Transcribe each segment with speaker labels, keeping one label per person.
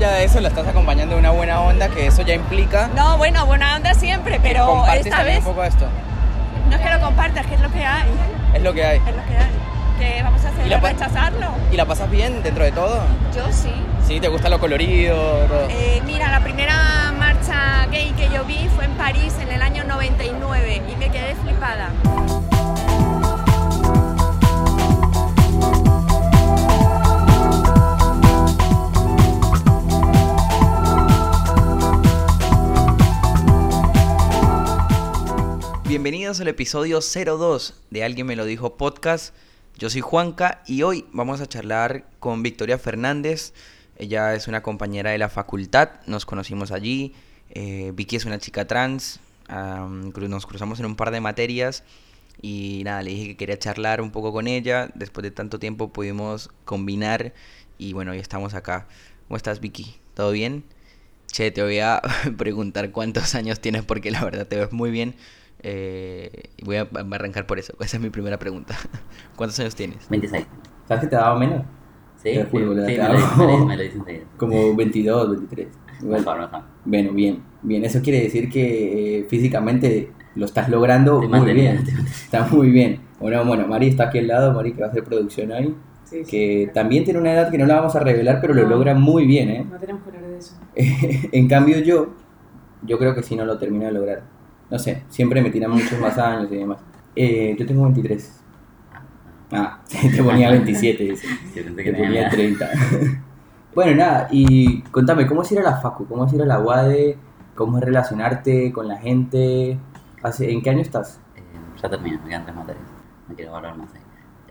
Speaker 1: allá de eso, la estás acompañando de una buena onda, que eso ya implica
Speaker 2: No, bueno, buena onda siempre, pero esta vez
Speaker 1: un poco esto.
Speaker 2: no es que lo compartas, que es lo que hay.
Speaker 1: Es lo que hay.
Speaker 2: Es lo que hay. ¿Qué vamos a hacer?
Speaker 1: ¿Y la
Speaker 2: ¿Rechazarlo?
Speaker 1: ¿Y la pasas bien dentro de todo?
Speaker 2: Yo sí.
Speaker 1: Sí, ¿te gusta lo colorido? todo?
Speaker 2: Eh, mira, la primera marcha gay que yo vi fue en París en el año 99 y me quedé flipada.
Speaker 1: Bienvenidos al episodio 02 de Alguien me lo dijo podcast. Yo soy Juanca y hoy vamos a charlar con Victoria Fernández. Ella es una compañera de la facultad, nos conocimos allí. Eh, Vicky es una chica trans, nos cruzamos en un par de materias y nada, le dije que quería charlar un poco con ella. Después de tanto tiempo pudimos combinar y bueno, hoy estamos acá. ¿Cómo estás Vicky? ¿Todo bien? Che, te voy a preguntar cuántos años tienes porque la verdad te ves muy bien. Eh, voy a, arrancar por eso. Esa es mi primera pregunta. ¿Cuántos años tienes?
Speaker 3: 26.
Speaker 4: ¿Sabes que te daba menos?
Speaker 3: ¿Sí?
Speaker 4: Te juro,
Speaker 3: sí, sí, me, lo dice, me, lo, me lo dice enseguida.
Speaker 4: Como 22, 23. Igual.
Speaker 3: Mejor, mejor.
Speaker 4: Bueno, bien, bien. Eso quiere decir que eh, físicamente lo estás logrando
Speaker 3: Te
Speaker 4: muy
Speaker 3: mantenía,
Speaker 4: bien. Está muy bien. Bueno, bueno, Mari está aquí al lado, Mari que va a hacer producción hoy.
Speaker 5: Sí, sí.
Speaker 4: Que también tiene una edad que no la vamos a revelar, pero lo
Speaker 5: No.
Speaker 4: logra muy bien, ¿eh?
Speaker 5: No tenemos que hablar de eso.
Speaker 4: en cambio yo, yo creo que sí no lo termino de lograr. No sé, siempre me tiran muchos más años y demás. Eh, yo tengo 23. Ah, te ponía 27, dice.
Speaker 3: Pensé
Speaker 4: Te
Speaker 3: que
Speaker 4: ponía
Speaker 3: miedo.
Speaker 4: 30. bueno, nada, y contame, ¿cómo es ir a la facu? ¿Cómo es ir a la UADE? ¿Cómo es relacionarte con la gente? ¿Hace- ¿En qué año estás?
Speaker 3: Eh, ya termino, me quedan tres materias. No quiero volver más ahí.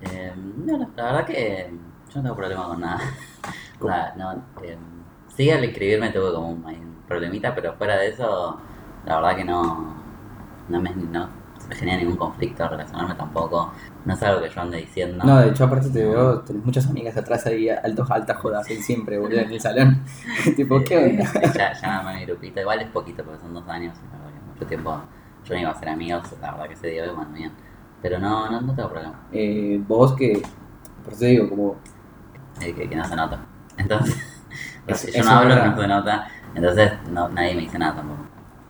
Speaker 3: Eh, no, la, la verdad que yo no tengo problema con nada. O sea, no, eh, sí, al inscribirme tuve como un problemita, pero fuera de eso, la verdad que no, no, me, no me genera ningún conflicto relacionarme tampoco. No es algo que yo ande diciendo.
Speaker 4: No, de hecho, aparte te veo, tenés muchas amigas atrás ahí, altos, altas jodas, ahí siempre, boludo, en el salón. tipo, ¿qué onda?
Speaker 3: Eh, ya, ya me mi grupito, igual es poquito porque son dos años mucho tiempo yo no iba a ser amigos, la verdad que se dio y bueno, bien. Pero no, no, no tengo problema,
Speaker 4: Eh, vos que, por eso digo, como,
Speaker 3: eh, que, que no se nota. Entonces,
Speaker 4: Es-
Speaker 3: si yo no hablo,
Speaker 4: verdad.
Speaker 3: no se nota, entonces no, nadie me dice nada tampoco.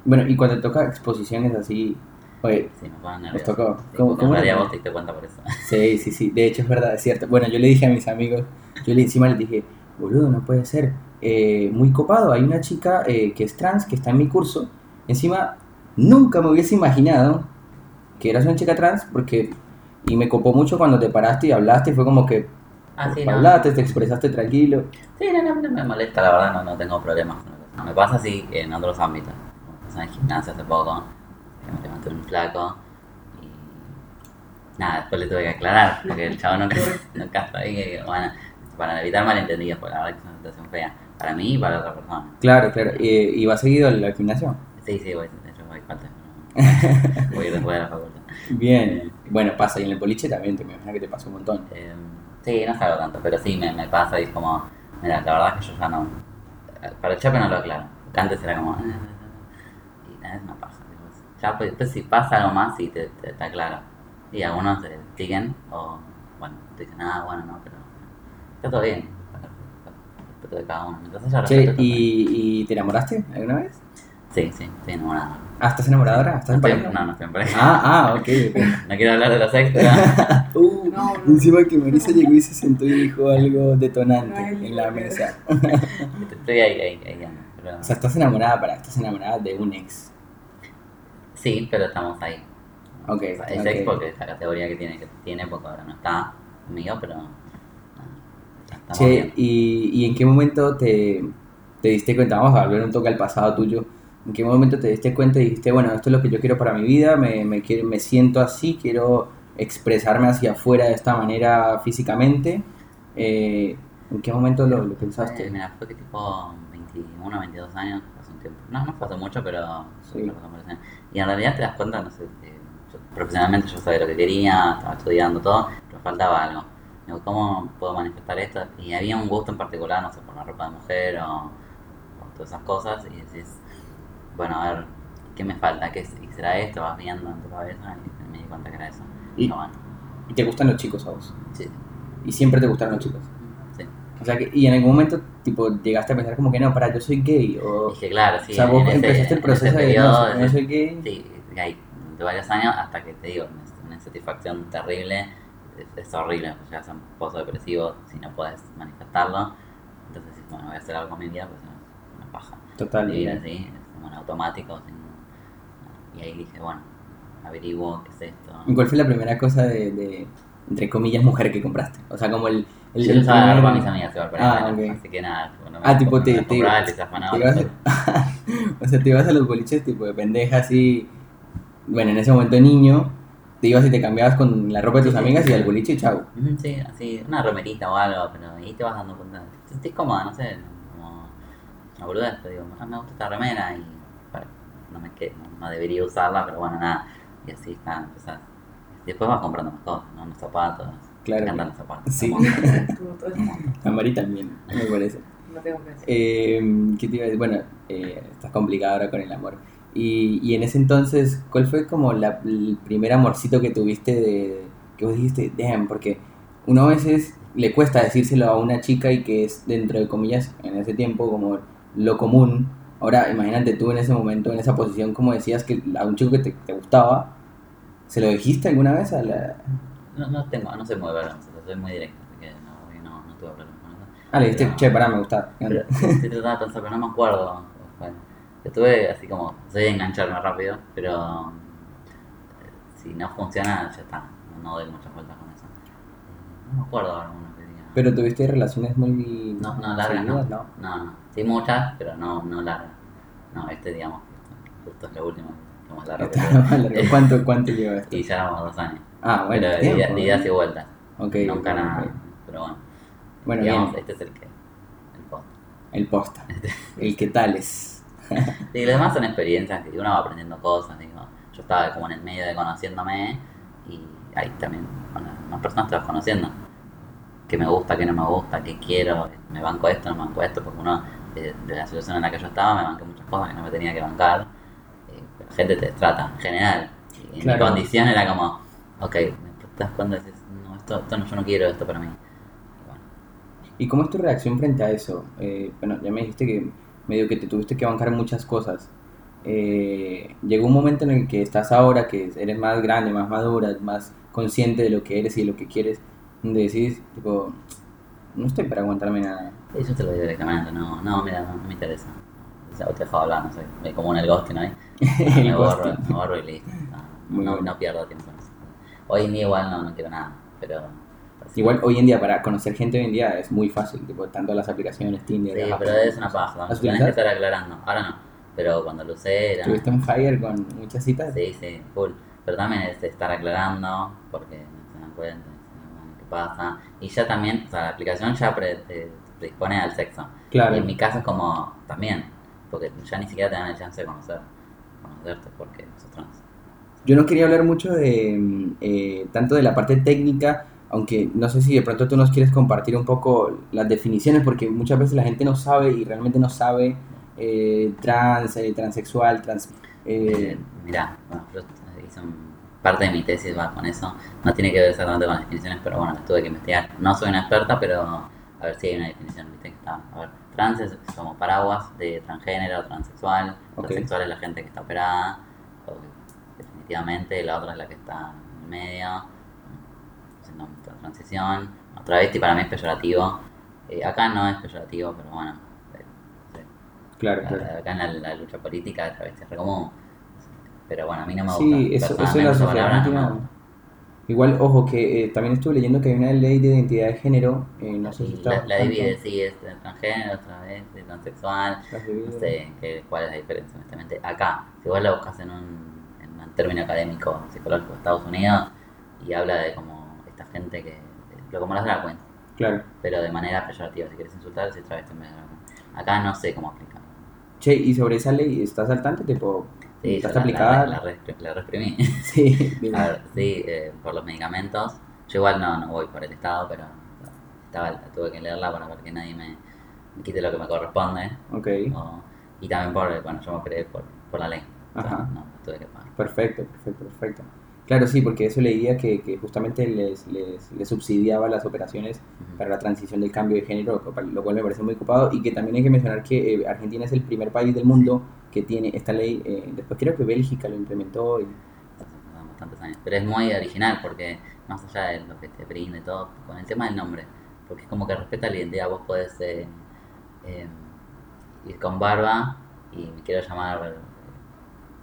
Speaker 4: Bueno, y cuando toca exposiciones así, oye,
Speaker 3: Sí,
Speaker 4: ¿Nos tocó?
Speaker 3: Sí,
Speaker 4: ¿Cómo- cómo era?
Speaker 3: vos te cuenta por eso.
Speaker 4: Sí, sí, sí. De hecho, es verdad, es cierto. Bueno, yo le dije a mis amigos, yo le, encima les dije, boludo, no puede ser. Eh, muy copado. Hay una chica eh, que es trans, que está en mi curso. Encima, nunca me hubiese imaginado que eras una chica trans, porque. Y me copó mucho cuando te paraste y hablaste. y Fue como que
Speaker 3: Ah, sí, no.
Speaker 4: hablaste, te expresaste tranquilo.
Speaker 3: Sí, no, no, no me molesta, la verdad, no, no tengo problemas eso. Me pasa así en otros ámbitos. Como pasó en gimnasia hace poco, que me levanté un flaco y. Nada, después le tuve que aclarar, porque el chavo no, no capta ahí que, bueno, para evitar malentendidos, porque la verdad que es una situación fea para mí y para otra persona.
Speaker 4: Claro, claro. Eh, ¿Y vas seguido al al gimnasio?
Speaker 3: Sí, sí, voy, hecho voy falta. Voy después de la facultad.
Speaker 4: Bien. Bueno, pasa. Y en el boliche también, te me imagino que te pasó un montón.
Speaker 3: Eh, sí, no salgo tanto, pero sí me, me pasa y es como, mira, la verdad es que yo ya no. Para el chape no lo aclaro. Antes era como. "Eh, es una paja. Ya, pues, después si pasa algo más, sí te, te, te aclaro. Y algunos se siguen, o bueno, te dicen, ah, bueno, no, pero. Está todo bien. Respeto de cada uno. Entonces ya
Speaker 4: Che. ¿y, ¿y te enamoraste alguna vez?
Speaker 3: Sí, sí, estoy enamorado.
Speaker 4: Ah, ¿estás enamorada ahora? ¿Estás
Speaker 3: No,
Speaker 4: en pareja?
Speaker 3: no, no estoy en pareja.
Speaker 4: Ah, ah, ok.
Speaker 3: No quiero hablar de los extras.
Speaker 4: Uh,
Speaker 5: No, no.
Speaker 4: encima que Marisa llegó y se sentó y dijo algo detonante
Speaker 5: No,
Speaker 4: en la mesa.
Speaker 3: estoy ahí, ahí, ahí. pero-
Speaker 4: O sea, estás enamorada, para, estás enamorada de un ex.
Speaker 3: Sí, pero estamos ahí.
Speaker 4: Ok,
Speaker 3: O sea, es
Speaker 4: ok.
Speaker 3: ex porque es la categoría que tiene, que tiene porque ahora no está conmigo, pero estamos
Speaker 4: Che,
Speaker 3: bien.
Speaker 4: ¿y, ¿y en qué momento te, te diste cuenta? Vamos a volver un toque al pasado tuyo. ¿En qué momento te diste cuenta y dijiste, bueno, esto es lo que yo quiero para mi vida, me, me, quiero- me siento así, quiero expresarme hacia afuera de esta manera físicamente? Eh, ¿En qué momento lo, lo pensaste?
Speaker 3: Eh, mira, fue que tipo 21, 22 años, hace un tiempo. No, no fue hace mucho, pero
Speaker 4: Sí.
Speaker 3: Y en realidad te das cuenta, no sé, eh, yo- profesionalmente yo sabía lo que quería, estaba estudiando todo, pero faltaba algo. Digo, ¿cómo puedo manifestar esto? Y había un gusto en particular, no sé, por la ropa de mujer o, o todas esas cosas, y decís, bueno, a ver, ¿qué me falta? ¿Qué es- y será esto? Vas viendo en tu cabeza y me di cuenta que era eso.
Speaker 4: Y-
Speaker 3: bueno,
Speaker 4: ¿Y te gustan los chicos a vos?
Speaker 3: sí,
Speaker 4: ¿Y siempre te gustaron los chicos?
Speaker 3: sí.
Speaker 4: O sea, que, y en algún momento, tipo, llegaste a pensar como que no, para, yo soy gay. O,
Speaker 3: Dije, claro, sí.
Speaker 4: o sea, vos
Speaker 3: ese-
Speaker 4: empezaste el proceso
Speaker 3: ese
Speaker 4: de,
Speaker 3: periodo,
Speaker 4: no, no soy gay.
Speaker 3: Sí, gay, de varios años hasta que te digo, es una insatisfacción terrible, es, es horrible, pues llegas a un pozo depresivo si no puedes manifestarlo. Entonces dices, bueno, voy a hacer algo con mi vida, pues es una paja.
Speaker 4: Total.
Speaker 3: Vivir
Speaker 4: y-
Speaker 3: así, es como en automático. sin- y ahí dije, bueno, averiguo qué es esto.
Speaker 4: ¿Y cuál fue la primera cosa de, de, entre comillas, mujer que compraste? O sea, como el... el,
Speaker 3: Yo
Speaker 4: el primer-
Speaker 3: para mis amigas igual, para
Speaker 4: Ah,
Speaker 3: así que nada, bueno,
Speaker 4: Ah, tipo,
Speaker 3: me
Speaker 4: te- te- te a- o sea, te ibas a los boliches tipo de pendeja así. Bueno, en ese momento de niño, te ibas y te cambiabas con la ropa de tus
Speaker 3: Sí,
Speaker 4: amigas
Speaker 3: sí.
Speaker 4: y al boliche y chau.
Speaker 3: Sí, así, una remerita o algo, pero ahí te vas dando cuenta. Te sentís cómoda, no sé, como una pero digo, ah, me gusta esta remera y bueno, no me quedo, no, no debería usarla, pero bueno, nada. Y así está, empezás. Después vas comprando más cosas, ¿no? Los zapatos.
Speaker 4: Claro.
Speaker 3: Me encantan los zapatos.
Speaker 4: Sí.
Speaker 3: un montón,
Speaker 5: Como todo.
Speaker 3: un montón.
Speaker 4: A Mari también, me parece.
Speaker 5: No tengo que decir.
Speaker 4: Eh, ¿Qué te iba a decir? Bueno, eh, estás complicada ahora con el amor. Y, y en ese entonces, ¿cuál fue como la- el primer amorcito que tuviste de, que vos dijiste, damn, porque uno a veces le cuesta decírselo a una chica y que es dentro de comillas en ese tiempo como lo común. Ahora, imagínate tú en ese momento, en esa posición, como decías que a un chico que te, te gustaba, ¿se lo dijiste alguna vez a la...
Speaker 3: No, no tengo, no soy muy vergonzoso, soy muy directo, así que no, no, no tuve problemas con eso.
Speaker 4: Ah, le dijiste, che, pará, me gusta.
Speaker 3: Pero tratando de pensar, pero no me acuerdo. Bueno, estuve así como, soy de engancharme rápido, pero eh, si no funciona, ya está. No, no doy muchas vueltas con eso. No me acuerdo ahora uno que diga.
Speaker 4: Pero tuviste relaciones muy...
Speaker 3: No, no, largas no.
Speaker 4: seguidas,
Speaker 3: No, no. Sí, muchas, pero no, no largas. No, este, digamos, justo es lo último que más largo.
Speaker 4: ¿Cuánto, ¿Cuánto lleva esto?
Speaker 3: Y ya éramos dos años.
Speaker 4: Ah, bueno,
Speaker 3: pero de,
Speaker 4: tiempo,
Speaker 3: de idas y vueltas.
Speaker 4: Ok,
Speaker 3: Nunca
Speaker 4: ok,
Speaker 3: nada. Pero bueno,
Speaker 4: Bueno,
Speaker 3: digamos,
Speaker 4: bien,
Speaker 3: este es el que. El post.
Speaker 4: el posta. El que tales.
Speaker 3: Sí, lo demás son experiencias que uno va aprendiendo cosas, digo. Yo estaba como en el medio de conociéndome y ahí también con las demás personas te vas conociendo. Qué me gusta, qué no me gusta, qué quiero, me banco esto, no me banco esto, porque uno, de, de la situación en la que yo estaba, me banqué muchas cosas que no me tenía que bancar. Eh, la gente te trata en general. Y
Speaker 4: Claro.
Speaker 3: mi condición era como, ok, das cuenta y dices, no, esto, esto no, yo no quiero esto para mí. Y bueno,
Speaker 4: ¿Y cómo es tu reacción frente a eso? Eh, bueno, ya me dijiste que medio que te tuviste que bancar muchas cosas. Eh, llegó un momento en el que estás ahora, que eres más grande, más madura, más consciente de lo que eres y de lo que quieres, donde decís, tipo, no estoy para aguantarme nada.
Speaker 3: Yo te lo digo directamente, no, no, mira, no, no me interesa. O sea, te dejo hablar, no sé, me como en el ghosting ahí.
Speaker 4: El
Speaker 3: me borro, me borro y listo. No, no, no pierdo tiempo eso. Hoy en día igual no, no quiero nada, pero...
Speaker 4: Igual hoy en día, para conocer gente hoy en día es muy fácil, tipo, tanto las aplicaciones, Tinder,
Speaker 3: Sí, pero es una paja,
Speaker 4: ¿Has
Speaker 3: tenés que
Speaker 4: utilizado?
Speaker 3: estar aclarando. Ahora no, pero cuando lo usé era...
Speaker 4: ¿Tuviste un fire con muchas citas?
Speaker 3: Sí, sí, full. Pero también es estar aclarando, porque no se dan cuenta, bueno, ¿qué pasa? Y ya también, o sea, la aplicación ya predispone al sexo.
Speaker 4: Claro.
Speaker 3: Y en mi caso es como también, porque ya ni siquiera te dan el chance de conocer, conocerte porque sos trans.
Speaker 4: Yo no quería hablar mucho de mm, eh, tanto de la parte técnica, aunque no sé si de pronto tú nos quieres compartir un poco las definiciones, porque muchas veces la gente no sabe y realmente no sabe eh, trans, eh, transexual, trans...
Speaker 3: Eh, mirá, bueno, yo hice parte de mi tesis va con eso, no tiene que ver exactamente con las definiciones, pero bueno, las tuve que investigar. No soy una experta, pero a ver si hay una definición, viste que está, a ver, trans es como paraguas de transgénero, transexual,
Speaker 4: Ok.
Speaker 3: transexual es la gente que está operada, o que la otra es la que está en medio, haciendo otra transición, otra vez y para mí es peyorativo, Eh, acá no es peyorativo, pero bueno, eh,
Speaker 4: claro,
Speaker 3: La-
Speaker 4: claro.
Speaker 3: Acá en la, la lucha política a través es re común. Pero bueno, a mí no me gusta.
Speaker 4: Sí, eso, eso es la sociedad
Speaker 3: no.
Speaker 4: Igual, ojo, que eh, también estuve leyendo que hay una ley de identidad de género, eh, no sé si está...
Speaker 3: la, la divide, sí, es de transgénero, otra vez, de transexual. No sé qué, cuál es la diferencia, honestamente. Acá, si vos la buscas en un, un término académico psicológico de Estados Unidos y habla de como esta gente que. lo como las drag queens,
Speaker 4: Claro.
Speaker 3: pero de manera peyorativa. Si quieres insultar, si travesti en vez de drag queen. Acá no sé cómo aplicarlo.
Speaker 4: Che, y sobre esa ley, ¿estás al tanto? Tipo,
Speaker 3: Sí,
Speaker 4: ¿estás
Speaker 3: la-
Speaker 4: aplicada?
Speaker 3: La, la, la reprimí.
Speaker 4: Sí, dime.
Speaker 3: A ver, sí, eh, por los medicamentos. Yo igual no, no voy por el Estado, pero estaba, tuve que leerla para ver que nadie me, me quite lo que me corresponde.
Speaker 4: ok,
Speaker 3: o- y también por, bueno, yo me operé por, por la ley. O sea,
Speaker 4: Ajá.
Speaker 3: no,
Speaker 4: perfecto, perfecto, perfecto. Claro, sí, porque eso leía que, que justamente les, les, les subsidiaba las operaciones para la transición del cambio de género, lo cual- me parece muy ocupado. Y que también hay que mencionar que eh, Argentina es el primer país del mundo que tiene esta ley. eh, después creo que Bélgica lo implementó. Y,
Speaker 3: Pasan bastantes años. Pero es muy original porque, más allá de lo que te brinda y todo, con el tema del nombre, porque es como que respeta la identidad. Vos podés eh, eh, ir con barba y me quiero llamar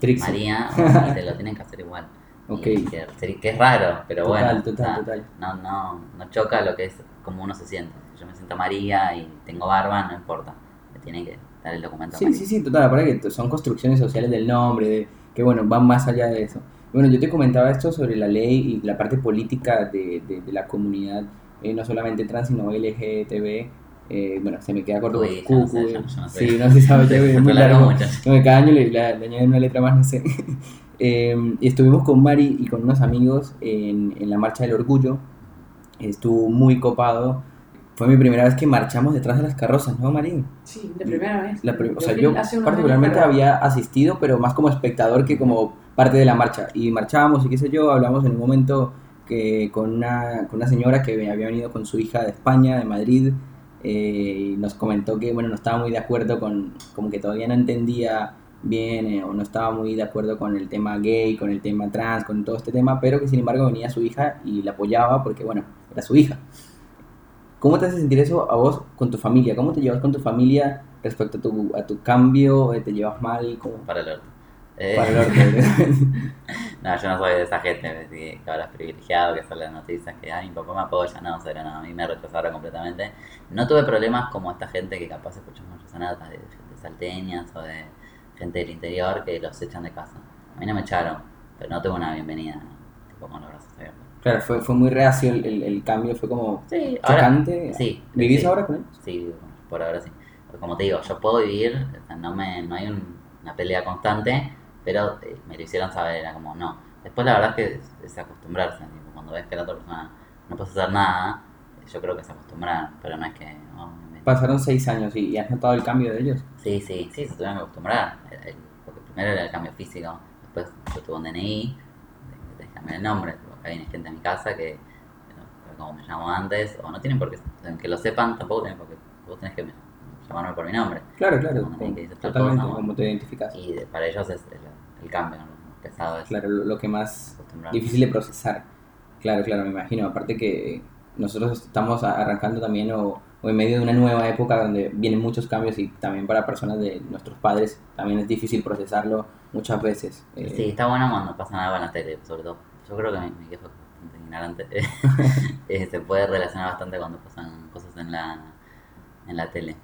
Speaker 4: Trixie.
Speaker 3: María y te lo tienen que hacer igual. Y
Speaker 4: Ok.
Speaker 3: que, que es raro, pero
Speaker 4: Total,
Speaker 3: bueno.
Speaker 4: total,
Speaker 3: sea,
Speaker 4: total.
Speaker 3: No, no, no choca lo que es como uno se siente. Si yo me siento María y tengo barba, no importa. Me tiene que dar el documento.
Speaker 4: Sí, sí, sí, total. Aparte que son construcciones sociales del nombre, de, que bueno, van más allá de eso. Bueno, yo te comentaba esto sobre la ley y la parte política de, de, de la comunidad, eh, no solamente trans, sino LGTB. Eh, bueno, se me queda corto.
Speaker 3: Uy, yo yo- yo no sé.
Speaker 4: sí, no se sabe, ya es muy
Speaker 3: largo.
Speaker 4: No, cada año le, le- le añaden una letra más, no sé. Eh, y estuvimos con Mari y con unos amigos en, en la Marcha del Orgullo. Estuvo muy copado. Fue mi primera vez que marchamos detrás de las carrozas, ¿no, Mari?
Speaker 5: Sí, de primera vez.
Speaker 4: La pri- o sea, yo
Speaker 5: unos
Speaker 4: particularmente había asistido, pero más como espectador que como parte de la marcha. Y marchábamos y qué sé yo, hablamos en un momento que con una, con una señora que había venido con su hija de España, de Madrid, eh, nos comentó que bueno, no estaba muy de acuerdo con, como que todavía no entendía bien eh, o no estaba muy de acuerdo con el tema gay, con el tema trans, con todo este tema, pero que sin embargo venía su hija y la apoyaba porque bueno, era su hija. ¿Cómo te hace sentir eso a vos con tu familia? ¿Cómo te llevas con tu familia respecto a tu, a tu cambio? ¿Te llevas mal? ¿Cómo?
Speaker 3: Para el orto. Eh,
Speaker 4: Para el.
Speaker 3: No, yo no soy de esa gente que, que ahora es privilegiado, que son las noticias que ay, mi papá me apoya, no, cero, no, a mí me rechazaron completamente. No tuve problemas como esta gente que capaz escucha muchas anécdotas de gente salteñas o de gente del interior que los echan de casa. A mí no me echaron, pero no tuve una bienvenida tipo con los brazos abiertos.
Speaker 4: Claro, fue, fue muy reacio el, el- el cambio, fue como
Speaker 3: Sí, ahora,
Speaker 4: chocante.
Speaker 3: sí.
Speaker 4: ¿Vivís
Speaker 3: sí.
Speaker 4: ahora con ellos?
Speaker 3: Sí, por ahora sí. Porque como te digo, yo puedo vivir, o sea, no, me, no hay un- una pelea constante, pero eh, me lo hicieron saber, era como no. Después la verdad es que es, es acostumbrarse, tipo, cuando ves que la otra persona no puede hacer nada, eh, yo creo que se acostumbran, pero no es que... no, me-
Speaker 4: Pasaron seis años y, y has notado el cambio de ellos.
Speaker 3: Sí, sí, sí, se tuvieron que acostumbrar. El- el- porque primero era el cambio físico, después yo tuve un DNI, de cambiar el nombre, acá viene gente a mi casa que, como me llamo antes, o no tienen por qué, que lo sepan, tampoco tienen por qué, vos tenés que llamarme por mi nombre.
Speaker 4: Claro, claro,
Speaker 3: Como dices
Speaker 4: totalmente,
Speaker 3: cosa,
Speaker 4: como te identificas.
Speaker 3: Y para ellos es el, el cambio, ¿no? Pesado es
Speaker 4: Claro, lo, que más difícil de procesar. Claro, claro, me imagino. Aparte que nosotros estamos arrancando también o, o en medio de una nueva época donde vienen muchos cambios y también para personas de nuestros padres también es difícil procesarlo muchas veces. Eh,
Speaker 3: Sí, está bueno cuando pasa algo en la tele, sobre todo. Yo creo que mi, mi viejo es bastante ignorante. Eh, se puede relacionar bastante cuando pasan cosas en la, en la tele.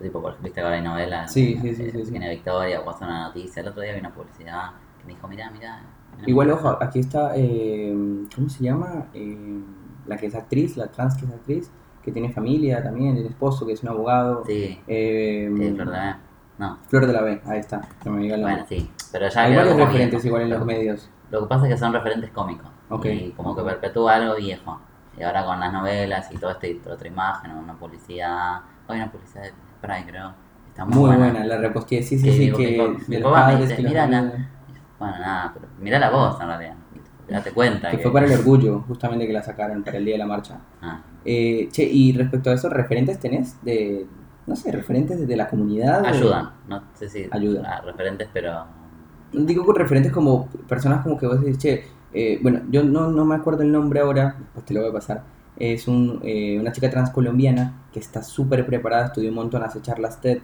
Speaker 3: Tipo, viste ahora hay novelas.
Speaker 4: Sí, sí, sí, sí, sí.
Speaker 3: Tiene Victoria o pasa una noticia. El otro día vi una publicidad que me dijo, mirá, mirá.
Speaker 4: Igual, ojo, aquí está, eh, ¿cómo se llama? Eh, la que es actriz, la trans que es actriz, que tiene familia también, el esposo que es un abogado.
Speaker 3: Sí,
Speaker 4: Eh,
Speaker 3: eh, Flor de la- No,
Speaker 4: Flor de la B, ahí está, me diga
Speaker 3: bueno, sí. Pero ya
Speaker 4: Hay
Speaker 3: quedó
Speaker 4: varios referentes igual en
Speaker 3: Lo-
Speaker 4: los medios.
Speaker 3: Lo que pasa es que son referentes cómicos. Y como que perpetúa algo viejo. Y ahora con las novelas y todo este otra imagen, una publicidad. Hay una publicidad de Spray, creo. Está muy,
Speaker 4: Muy
Speaker 3: buena.
Speaker 4: buena, la reposteé, sí, sí,
Speaker 3: Que
Speaker 4: sí,
Speaker 3: mi-
Speaker 4: que
Speaker 3: mi- papá me dice,
Speaker 4: que los
Speaker 3: "Mira la-
Speaker 4: ayudan".
Speaker 3: Bueno, nada, pero mirá la voz en realidad. Date cuenta.
Speaker 4: Que fue para el orgullo, justamente que la sacaron para el día de la marcha.
Speaker 3: Ah,
Speaker 4: Eh, che, y respecto a eso, ¿referentes tenés de, no sé, referentes de la comunidad? o-
Speaker 3: ayudan. No sé si
Speaker 4: Ayudan.
Speaker 3: ah, referentes, pero.
Speaker 4: Digo con referentes como personas como que vos decís, che, eh, bueno, yo no, no me acuerdo el nombre ahora, después te lo voy a pasar. Es un, eh, una chica trans colombiana que está súper preparada, estudió un montón, hace charlas TED,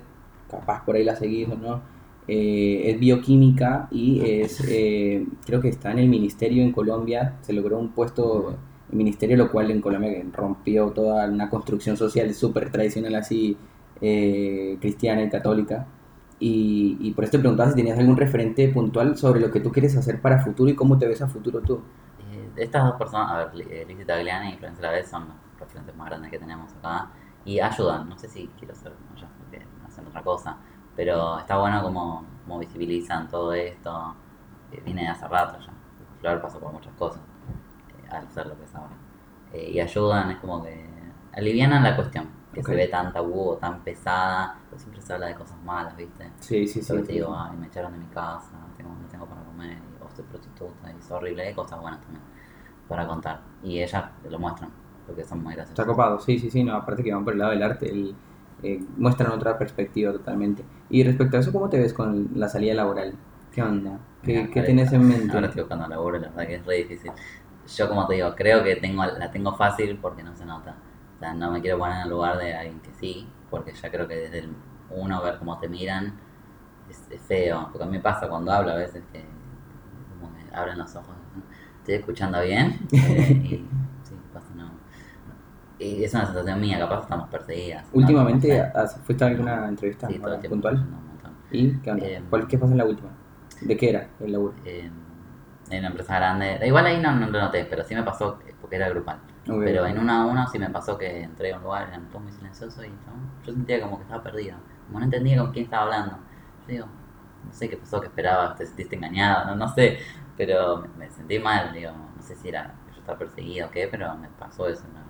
Speaker 4: capaz por ahí la seguís o no. Eh, es bioquímica y es, eh, creo que está en el ministerio en Colombia, se logró un puesto en ministerio, lo cual en Colombia rompió toda una construcción social súper tradicional así, eh, cristiana y católica. Y, y por eso te preguntaba si tenías algún referente puntual sobre lo que tú quieres hacer para futuro y cómo te ves a futuro tú.
Speaker 3: Eh, estas dos personas, a ver, eh, Lizzie Tagliani y Florencia Lavez son los referentes más grandes que tenemos acá y ayudan. No sé si quiero ser como ellos porque hacen otra cosa, pero está bueno como, como visibilizan todo esto. que viene de hace rato ya. Flor pasó por muchas cosas eh, al ser lo que es ahora. Eh, y ayudan, es como que alivianan la cuestión, que se ve tan tabú o tan pesada, siempre se habla de cosas malas, ¿viste?
Speaker 4: Sí, sí, sí.
Speaker 3: Yo que te
Speaker 4: sí.
Speaker 3: digo, ay, me echaron de mi casa, tengo, no tengo para comer, o fuiste prostituta y es horrible, hay cosas buenas también para contar. Y ellas lo muestran, porque son muy graciosas.
Speaker 4: Está copado, sí, sí, sí, no, aparte que van por el lado del arte, el, eh, muestran otra perspectiva totalmente. Y respecto a eso, ¿cómo te ves con la salida laboral? ¿Qué onda? ¿Qué,
Speaker 3: Mira,
Speaker 4: qué
Speaker 3: ahora-
Speaker 4: tienes en mente?
Speaker 3: Ahora estoy buscando laburo, la verdad que es re difícil. Yo, como te digo, creo que tengo la tengo fácil porque no se nota. O sea, no me quiero poner en el lugar de alguien que sí, porque ya creo que desde el uno ver cómo te miran es, es feo. Porque a mí me pasa cuando hablo a veces que como que abren los ojos. ¿No? Estoy escuchando bien eh, y sí, pasa no. Y es una sensación mía, capaz estamos perseguidas. ¿no?
Speaker 4: Últimamente,
Speaker 3: No.
Speaker 4: ¿has- ¿fuiste a alguna entrevista
Speaker 3: Sí, todo
Speaker 4: ahora
Speaker 3: el tiempo
Speaker 4: puntual?
Speaker 3: un montón.
Speaker 4: ¿Y qué onda?
Speaker 3: Eh,
Speaker 4: ¿Cuál, ¿Qué pasó en la última? ¿De qué era el laburo?
Speaker 3: eh, en una empresa grande. Igual ahí no, no lo noté, pero sí me pasó que- porque era grupal.
Speaker 4: Ok.
Speaker 3: Pero en una a una sí me pasó que entré a un lugar, eran todos muy silenciosos y yo, yo sentía como que estaba perdido. Como no entendía con quién estaba hablando. Yo digo, no sé qué pasó, qué esperabas, te sentiste engañado, no, no sé. Pero me, me sentí mal, digo, no sé si era que yo estaba perseguido o qué, pero me pasó eso. ¿no?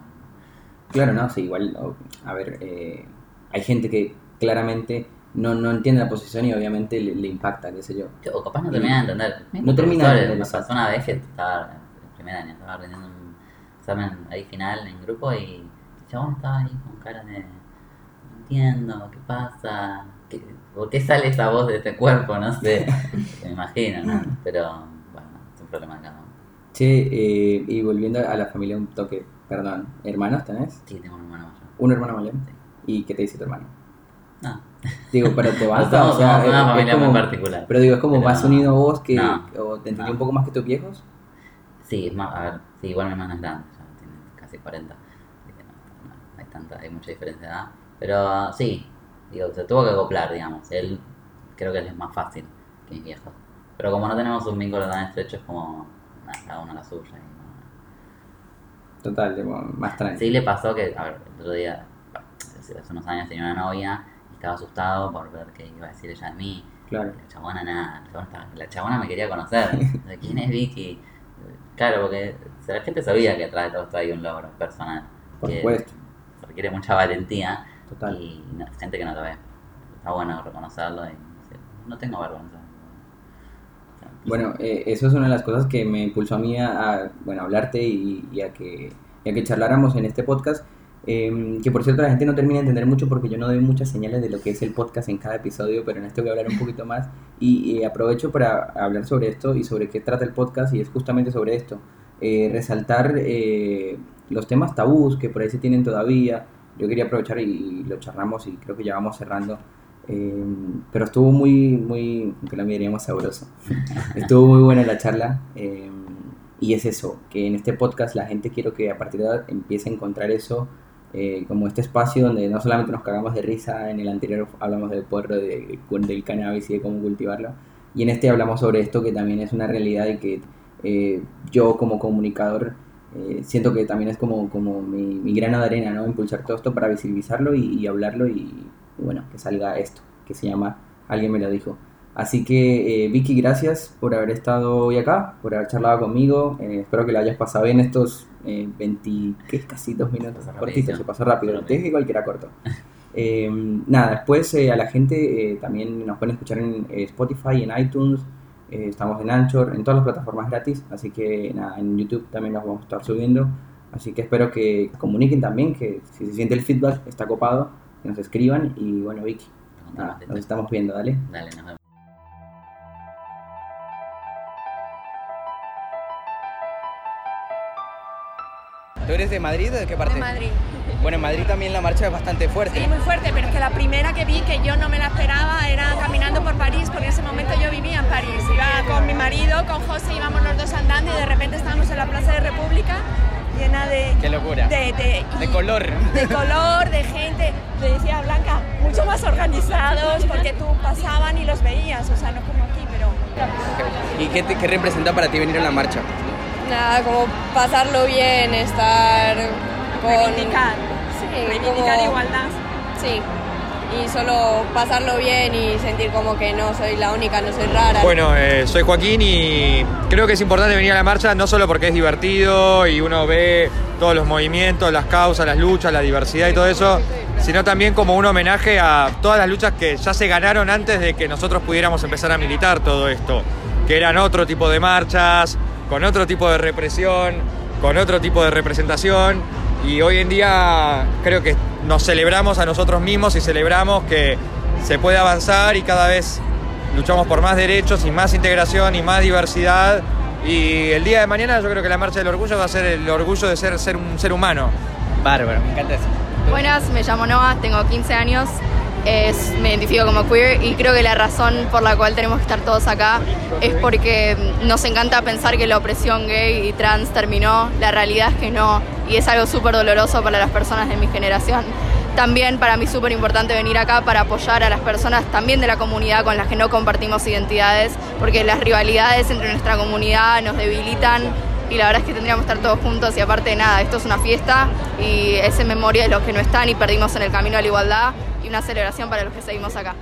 Speaker 4: Claro, no, sí, igual, a ver, eh, hay gente que claramente no, no entiende la posición y obviamente le, le impacta, qué sé yo.
Speaker 3: O capaz no terminé de entender.
Speaker 4: No termina de entender,
Speaker 3: Me pasó una vez que estaba en primer año, estaba aprendiendo un examen ahí final en grupo y el chabón estaba ahí con cara de no entiendo, ¿qué pasa? ¿Qué- ¿Por qué sale esa voz de este cuerpo? No sé, me imagino, ¿no? Pero bueno, es un problema uno.
Speaker 4: Che, eh, y volviendo a la familia un toque, perdón, ¿hermanos tenés?
Speaker 3: Sí, tengo un hermano mayor.
Speaker 4: ¿Un hermano mayor?
Speaker 3: Sí.
Speaker 4: ¿Y qué te dice tu hermano?
Speaker 3: No,
Speaker 4: Digo, pero te
Speaker 3: no
Speaker 4: basta,
Speaker 3: somos,
Speaker 4: o sea,
Speaker 3: somos una
Speaker 4: es- es
Speaker 3: familia
Speaker 4: como-
Speaker 3: muy particular.
Speaker 4: Pero digo, es como
Speaker 3: Pero
Speaker 4: más
Speaker 3: no.
Speaker 4: unido a vos que,
Speaker 3: No.
Speaker 4: o te entendí
Speaker 3: No.
Speaker 4: un poco más que tus viejos.
Speaker 3: Sí, es más, a ver, sí, igual mi hermano es grande, ya tiene casi 40, así que no, no, no hay tanta, hay mucha diferencia de edad. Pero sí, digo, se tuvo que acoplar, digamos. Él creo que él es más fácil que mis viejos. Pero como no tenemos un vínculo tan estrecho, es como, nada, cada uno la suya. y
Speaker 4: Total, tipo, más tranquilo.
Speaker 3: Sí le pasó que, a ver, el otro día, hace unos años tenía una novia y estaba asustado por ver qué iba a decir ella de mí.
Speaker 4: Claro.
Speaker 3: La chabona nada, la chabona, estaba- la chabona me quería conocer. ¿De quién es Vicky? Claro, porque la gente sabía que atrás de todo esto hay un logro personal.
Speaker 4: Por
Speaker 3: que
Speaker 4: supuesto.
Speaker 3: Requiere mucha valentía
Speaker 4: Total.
Speaker 3: y no- gente que no lo ve. Está bueno reconocerlo y no, sé, no tengo vergüenza.
Speaker 4: Bueno, eh, eso es una de las cosas que me impulsó a mí a, a, bueno, hablarte y, y a que, y a que charláramos en este podcast. Eh, que por cierto la gente no termina de entender mucho porque yo no doy muchas señales de lo que es el podcast en cada episodio, pero en este voy a hablar un poquito más y, y aprovecho para hablar sobre esto y sobre qué trata el podcast y es justamente sobre esto. Eh, resaltar eh, los temas tabús que por ahí se tienen todavía. Yo quería aprovechar y, lo charlamos y creo que ya vamos cerrando. Eh, pero estuvo muy, muy, aunque la miraríamos sabroso. Estuvo muy buena la charla. eh, y es eso, que en este podcast la gente quiero que a partir de ahora empiece a encontrar eso eh, como este espacio donde no solamente nos cagamos de risa, en el anterior hablamos del de, del cannabis y de cómo cultivarlo. Y en este hablamos sobre esto que también es una realidad y que yo como comunicador eh, siento que también es como, como mi, mi grano de arena, ¿no? Impulsar todo esto para visibilizarlo y, y hablarlo y, y bueno, que salga esto, que se llama Alguien me lo dijo. Así que, eh, Vicky, gracias por haber estado hoy acá, por haber charlado conmigo. Eh, espero que lo hayas pasado bien estos eh, 20, ¿qué? casi dos minutos. Cortito, se pasó rápido. Te dije que cualquiera corto. Eh, nada, después eh, a la gente eh, también nos pueden escuchar en eh, Spotify, en iTunes, eh, estamos en Anchor, en todas las plataformas gratis, así que nada, en YouTube también nos vamos a estar subiendo. Así que espero que comuniquen también, que si se siente el feedback está copado, que nos escriban y bueno, Vicky, nada, nos estamos viendo, dale.
Speaker 3: Dale, nos vemos.
Speaker 1: ¿Tú eres de Madrid o de qué parte?
Speaker 2: De Madrid.
Speaker 1: Bueno, en Madrid también la marcha es bastante fuerte.
Speaker 2: Sí, muy fuerte, pero es que la primera que vi, que yo no me la esperaba, era caminando por París, porque en ese momento yo vivía en París. Iba con mi marido, con José, íbamos los dos andando y de repente estábamos en la Plaza de República llena de...
Speaker 1: Qué locura.
Speaker 2: De, de,
Speaker 1: De color.
Speaker 2: De color, de gente. Le decía a Blanca, mucho más organizados, porque tú pasaban y los veías, o sea, no como aquí, pero...
Speaker 1: ¿Y qué, te- qué representa para ti venir a la marcha?
Speaker 5: Nada, como pasarlo bien, estar con...
Speaker 2: Reivindicar.
Speaker 5: Sí,
Speaker 2: Reivindicar
Speaker 5: como-
Speaker 2: igualdad.
Speaker 5: Sí, y solo pasarlo bien y sentir como que no soy la única, no soy rara.
Speaker 6: Bueno, eh, soy Joaquín y creo que es importante venir a la marcha no solo porque es divertido y uno ve todos los movimientos, las causas, las luchas, la diversidad y todo eso, sino también como un homenaje a todas las luchas que ya se ganaron antes de que nosotros pudiéramos empezar a militar todo esto. que eran otro tipo de marchas, con otro tipo de represión, con otro tipo de representación. Y hoy en día creo que nos celebramos a nosotros mismos y celebramos que se puede avanzar y cada vez luchamos por más derechos y más integración y más diversidad. Y el día de mañana yo creo que la marcha del orgullo va a ser el orgullo de ser, ser un ser humano.
Speaker 4: Bárbaro, me encanta eso.
Speaker 7: Buenas, me llamo Noah, tengo 15 años, es, me identifico como queer y creo que la razón por la cual tenemos que estar todos acá es porque nos encanta pensar que la opresión gay y trans terminó, la realidad es que no y es algo súper doloroso para las personas de mi generación. También para mí súper importante venir acá para apoyar a las personas también de la comunidad con las que no compartimos identidades, porque las rivalidades entre nuestra comunidad nos debilitan y la verdad es que tendríamos que estar todos juntos y aparte de nada, esto es una fiesta y es en memoria de los que no están y perdimos en el camino a la igualdad y una celebración para los que seguimos acá.